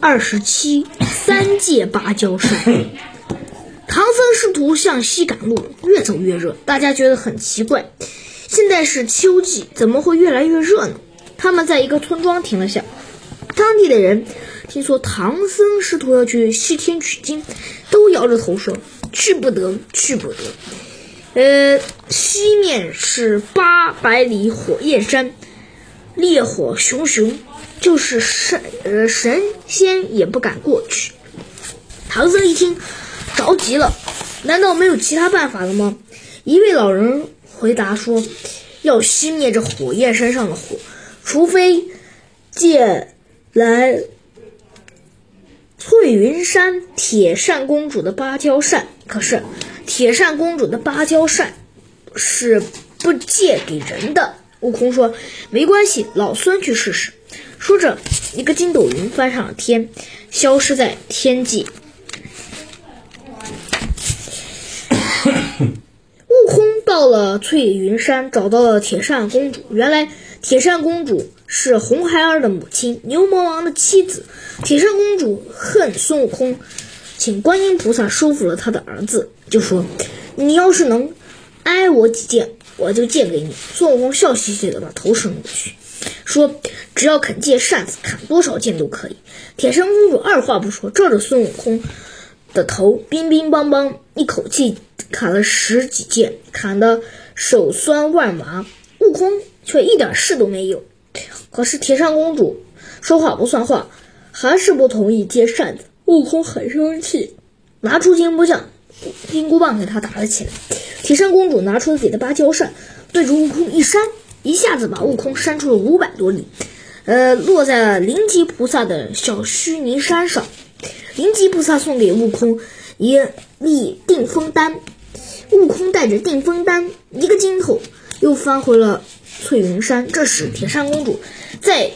二十七，三界芭蕉扇。唐僧师徒向西赶路，越走越热，大家觉得很奇怪。现在是秋季，怎么会越来越热呢？他们在一个村庄停了下，当地的人听说唐僧师徒要去西天取经，都摇着头说：“去不得，去不得。”呃，西面是八百里火焰山，烈火熊熊，就是神呃神仙也不敢过去。唐僧一听，着急了，难道没有其他办法了吗？一位老人回答说：“要熄灭这火焰山上的火，除非借来翠云山铁扇公主的芭蕉扇。可是。”铁扇公主的芭蕉扇是不借给人的。悟空说：“没关系，老孙去试试。”说着，一个筋斗云翻上了天，消失在天际。悟空到了翠云山，找到了铁扇公主。原来，铁扇公主是红孩儿的母亲，牛魔王的妻子。铁扇公主恨孙悟空。请观音菩萨收服了他的儿子，就说：“你要是能挨我几剑，我就借给你。”孙悟空笑嘻嘻的把头伸过去，说：“只要肯借扇子，砍多少剑都可以。”铁扇公主二话不说，照着孙悟空的头，乒乒乓乓一口气砍了十几剑，砍得手酸腕麻。悟空却一点事都没有。可是铁扇公主说话不算话，还是不同意借扇子。悟空很生气，拿出金箍棒、金箍棒给他打了起来。铁扇公主拿出自己的芭蕉扇，对着悟空一扇，一下子把悟空扇出了五百多里，呃，落在了灵吉菩萨的小须弥山上。灵吉菩萨送给悟空一粒定风丹，悟空带着定风丹一个筋头，又翻回了翠云山。这时，铁扇公主在。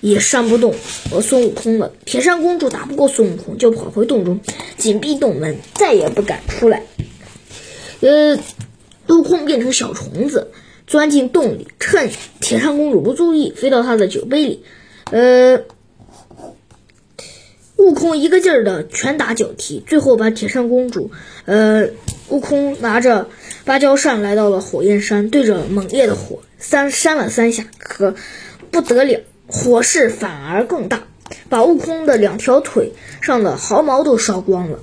也扇不动呃孙悟空了。铁扇公主打不过孙悟空，就跑回洞中，紧闭洞门，再也不敢出来。呃，悟空变成小虫子，钻进洞里，趁铁扇公主不注意，飞到她的酒杯里。呃，悟空一个劲儿的拳打脚踢，最后把铁扇公主。呃，悟空拿着芭蕉扇来到了火焰山，对着猛烈的火三扇了三下，可不得了。火势反而更大，把悟空的两条腿上的毫毛都烧光了。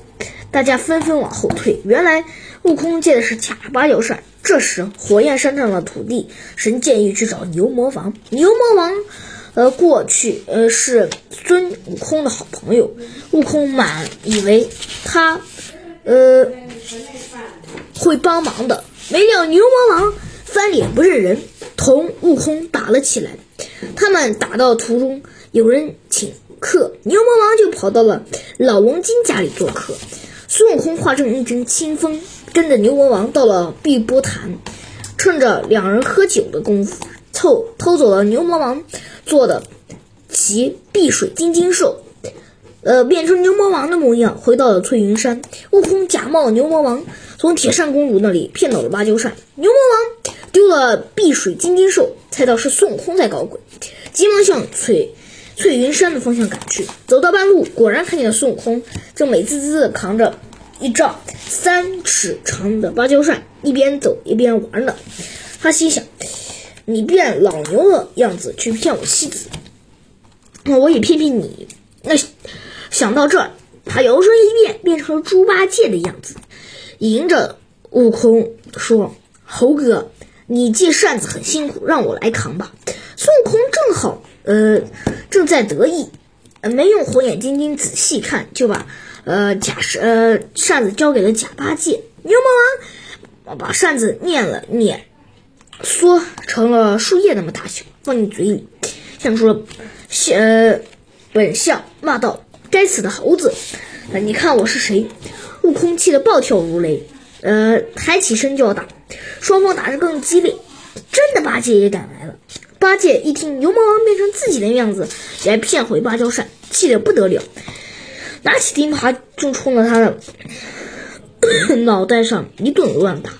大家纷纷往后退。原来悟空借的是假芭蕉扇。这时，火焰山上的土地神建议去找牛魔王。牛魔王，呃，过去呃是孙悟空的好朋友。悟空满以为他，呃，会帮忙的，没料牛魔王翻脸不认人，同悟空打了起来。他们打到途中，有人请客，牛魔王就跑到了老龙精家里做客。孙悟空化成一阵清风，跟着牛魔王到了碧波潭，趁着两人喝酒的功夫，凑偷走了牛魔王做的其碧水金睛兽，呃，变成牛魔王的模样，回到了翠云山。悟空假冒牛魔王，从铁扇公主那里骗到了芭蕉扇。牛魔王丢了碧水金睛兽。猜到是孙悟空在搞鬼，急忙向翠翠云山的方向赶去。走到半路，果然看见了孙悟空，正美滋滋的扛着一丈三尺长的芭蕉扇，一边走一边玩呢。他心想：“你变老牛的样子去骗我妻子，那我也骗骗你。”那想到这，他摇身一变，变成了猪八戒的样子，迎着悟空说：“猴哥。”你借扇子很辛苦，让我来扛吧。孙悟空正好，呃，正在得意，没用火眼金睛仔细看，就把，呃，假扇，呃，扇子交给了假八戒。牛魔王把扇子念了念，缩成了树叶那么大小，放进嘴里，像说，呃，本相骂道：“该死的猴子，你看我是谁？”悟空气得暴跳如雷。呃，抬起身就要打，双方打得更激烈。真的，八戒也赶来了。八戒一听牛魔王变成自己的样子来骗回芭蕉扇，气得不得了，拿起钉耙就冲着他的 脑袋上一顿乱打。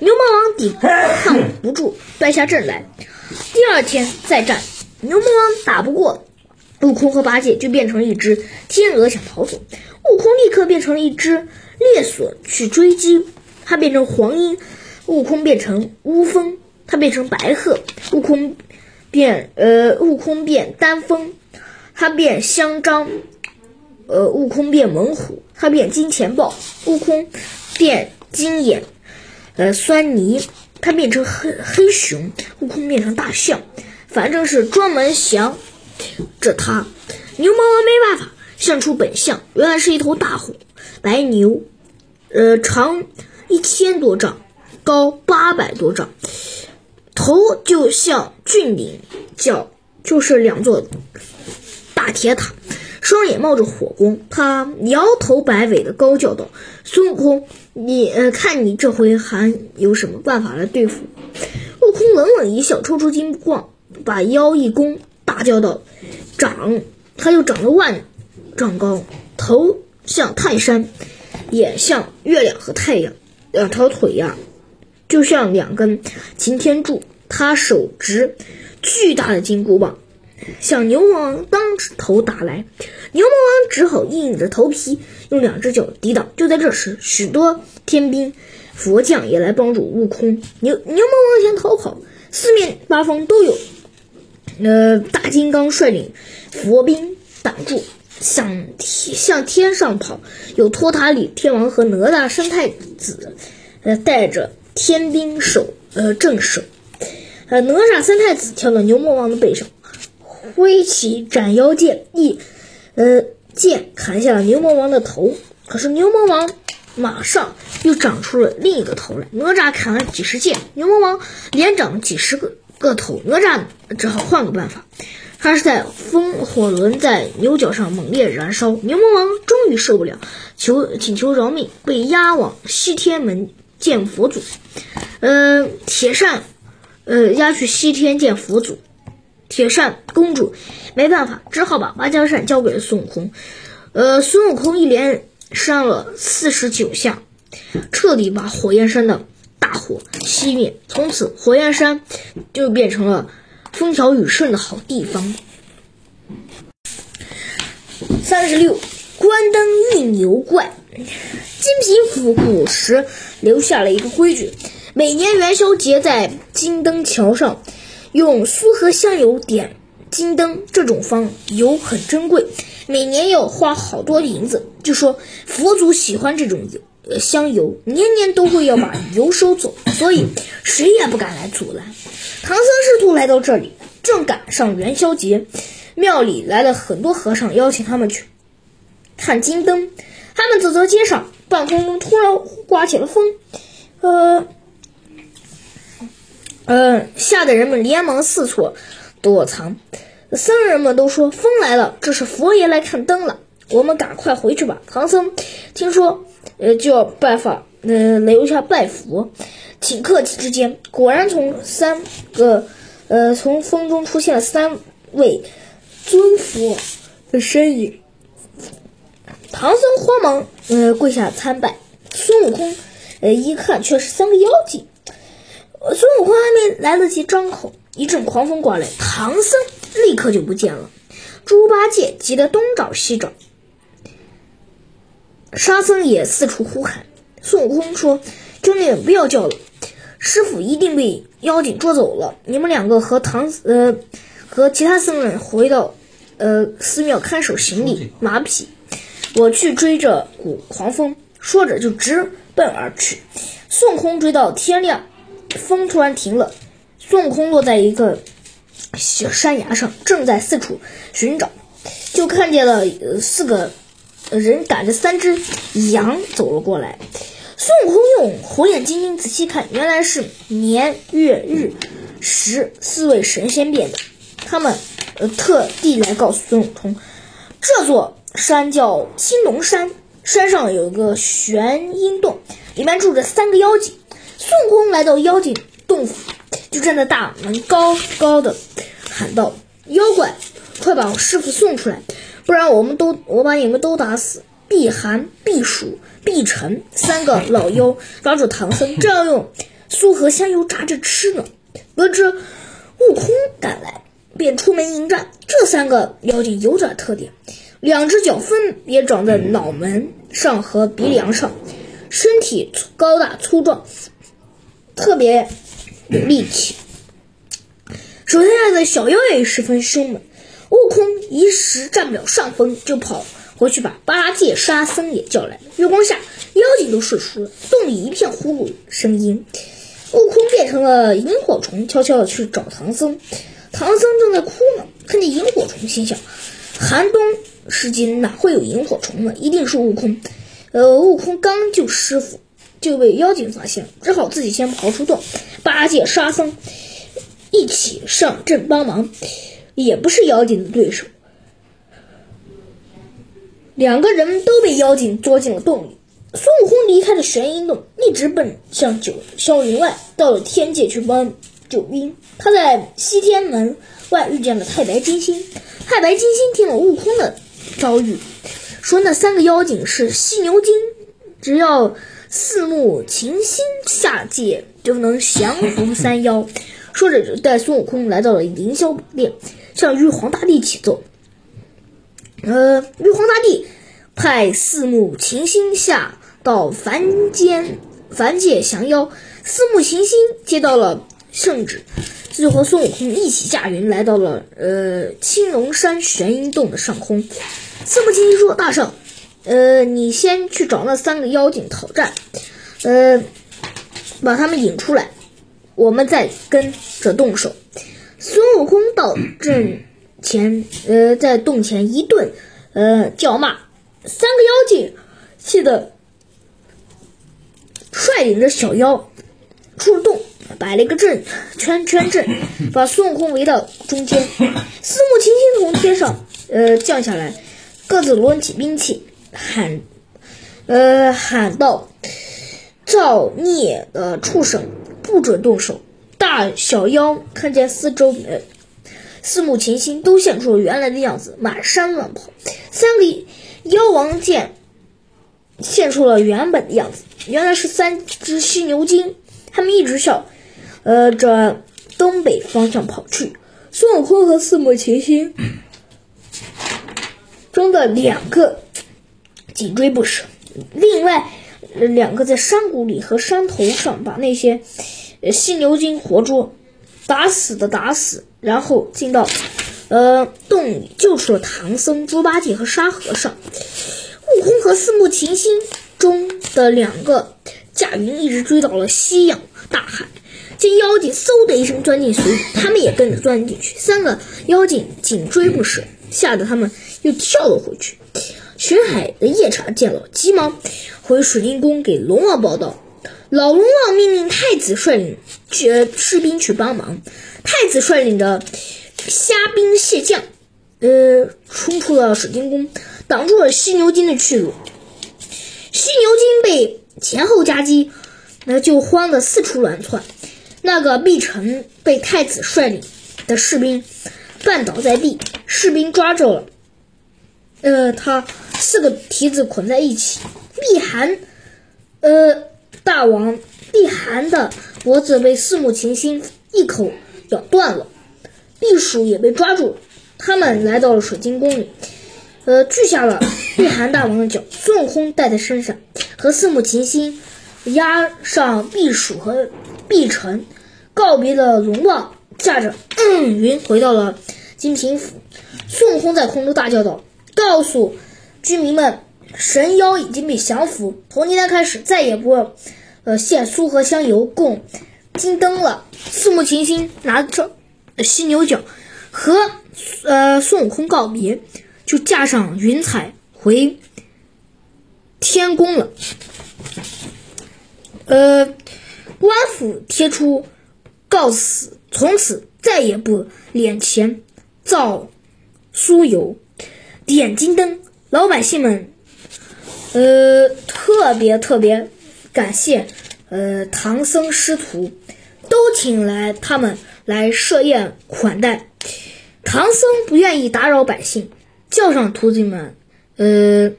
牛魔王抵抗不住，败下阵来。第二天再战，牛魔王打不过悟空和八戒就变成一只天鹅想逃走，悟空立刻变成了一只猎隼去追击，他变成黄莺；悟空变成乌蜂，他变成白鹤；悟空变呃悟空变丹枫，他变香樟；呃悟空变猛虎，他变金钱豹；悟空变金眼呃酸泥，他变成黑黑熊；悟空变成大象，反正是专门降。这他，牛魔王没办法现出本相，原来是一头大虎，白牛，呃，长一千多丈，高八百多丈，头就像峻岭，脚就是两座大铁塔，双眼冒着火光。他摇头摆尾的高叫道：“孙悟空，你，看你这回还有什么办法来对付？”悟空冷冷一笑，抽出金箍棒，把腰一弓。大叫道：“长！”他又长了万丈高，头像泰山，眼像月亮和太阳，两条腿呀，就像两根擎天柱。他手执巨大的金箍棒，向牛魔王当头打来。牛魔王只好硬着头皮用两只脚抵挡。就在这时，许多天兵佛将也来帮助悟空。牛牛魔王想逃跑，四面八方都有。呃，大金刚率领佛兵挡住，向天向天上跑。有托塔李天王和哪吒三太子，呃，带着天兵守，呃，镇守。呃，哪吒三太子跳到牛魔王的背上，挥起斩妖剑，一，呃，剑砍下了牛魔王的头。可是牛魔王马上又长出了另一个头来。哪吒砍了几十剑，牛魔王连长几十个。个头，哪吒只好换个办法。他是在风火轮在牛角上猛烈燃烧。牛魔王终于受不了，求请求饶命，被押往西天门见佛祖。呃，铁扇，呃，押去西天见佛祖。铁扇公主没办法，只好把芭蕉扇交给了孙悟空。呃，孙悟空一连扇了四十九下，彻底把火焰山的。大火熄灭，从此火焰山就变成了风调雨顺的好地方。三十六，关灯运牛怪。金平府古时留下了一个规矩：每年元宵节在金灯桥上用酥和香油点金灯，这种方油很珍贵，每年要花好多银子。就说佛祖喜欢这种油。香油年年都会要把油收走，所以谁也不敢来阻拦。唐僧师徒来到这里，正赶上元宵节，庙里来了很多和尚，邀请他们去看金灯。他们走在街上，半空中突然刮起了风，呃，呃，吓得人们连忙四处躲藏。僧人们都说风来了，这是佛爷来看灯了，我们赶快回去吧。唐僧听说。呃，就要拜访，呃，留下拜佛，顷刻之间，果然从三个，呃，从风中出现了三位尊佛的身影。唐僧慌忙，呃，跪下参拜。孙悟空，呃，一看却是三个妖精。孙悟空还没来得及张口，一阵狂风刮来，唐僧立刻就不见了。猪八戒急得东找西找。沙僧也四处呼喊，孙悟空说：“兄弟们，不要叫了，师傅一定被妖精捉走了。你们两个和唐呃和其他僧人回到呃寺庙看守行李马匹，我去追着古狂风。”说着就直奔而去。孙悟空追到天亮，风突然停了，孙悟空落在一个小山崖上，正在四处寻找，就看见了四个。人赶着三只羊走了过来，孙悟空用火眼金睛仔细看，原来是年月日时四位神仙变的。他们呃特地来告诉孙悟空，这座山叫青龙山，山上有个玄阴洞，里面住着三个妖精。孙悟空来到妖精洞府，就站在大门高高的喊道：“妖怪，快把我师傅送出来！”不然我们都我把你们都打死！避寒、避暑、避尘三个老妖抓住唐僧，正要用酥和香油炸着吃呢。得知悟空赶来，便出门迎战。这三个妖精有点特点，两只脚分别长在脑门上和鼻梁上，身体粗高大粗壮，特别有力气。手下的小妖也十分凶猛。悟空一时占不了上风，就跑回去把八戒、沙僧也叫来了。月光下，妖精都睡熟了，洞里一片呼噜声音。悟空变成了萤火虫，悄悄的去找唐僧。唐僧正在哭呢，看见萤火虫，心想：寒冬时节哪会有萤火虫呢？一定是悟空。呃，悟空刚救师傅，就被妖精发现了，只好自己先逃出洞。八戒、沙僧一起上阵帮忙。也不是妖精的对手，两个人都被妖精捉进了洞里。孙悟空离开了玄阴洞，一直奔向九霄云外，到了天界去帮救兵。他在西天门外遇见了太白金星。太白金星听了悟空的遭遇，说那三个妖精是犀牛精，只要四目琴心下界，就能降服三妖。说着，就带孙悟空来到了凌霄宝殿。向玉皇大帝启奏，呃，玉皇大帝派四目琴心下到凡间凡界降妖。四目琴心接到了圣旨，就和孙悟空一起驾云来到了呃青龙山玄阴洞的上空。四目琴心说：“大圣，呃，你先去找那三个妖精讨战，呃，把他们引出来，我们再跟着动手。”孙悟空到阵前，呃，在洞前一顿，呃，叫骂。三个妖精气得率领着小妖出了洞，摆了一个阵圈圈阵，把孙悟空围到中间。四目琴心从天上，呃，降下来，各自抡起兵器，喊，呃，喊道：“造孽的畜生，不准动手！”大小妖看见四周呃四目琴心都现出了原来的样子，满山乱跑。三个妖王见现出了原本的样子，原来是三只犀牛精。他们一直向呃着东北方向跑去。孙悟空和四目琴心中的两个紧追不舍，另外两个在山谷里和山头上把那些。犀牛精活捉，打死的打死，然后进到，呃，洞里救出了唐僧、猪八戒和沙和尚。悟空和四目琴心中的两个驾云一直追到了西洋大海，见妖精嗖的一声钻进水里，他们也跟着钻进去。三个妖精紧追不舍，吓得他们又跳了回去。巡海的夜叉见了，急忙回水晶宫给龙王报道。老龙王命令太子率领去士兵去帮忙，太子率领着虾兵蟹将，呃，冲出了水晶宫，挡住了犀牛精的去路。犀牛精被前后夹击，那就慌得四处乱窜。那个碧城被太子率领的士兵绊倒在地，士兵抓住了，呃，他四个蹄子捆在一起。碧寒，呃。大王碧寒的脖子被四目琴心一口咬断了，避暑也被抓住。他们来到了水晶宫里，呃，锯下了碧寒大王的脚。孙悟空带在身上，和四目琴心押上避暑和碧尘，告别了龙王，驾着云回到了金平府。孙悟空在空中大叫道：“告诉居民们，神妖已经被降服，从今天开始再也不。”呃，献酥和香油供金灯了。四目琴心拿着犀牛角，和呃孙悟空告别，就驾上云彩回天宫了。呃，官府贴出告辞，从此再也不敛钱造酥油、点金灯。老百姓们，呃，特别特别。感谢，呃，唐僧师徒都请来他们来设宴款待。唐僧不愿意打扰百姓，叫上徒弟们，呃，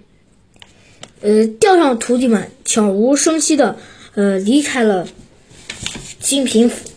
呃，叫上徒弟们，悄无声息的，呃，离开了金平府。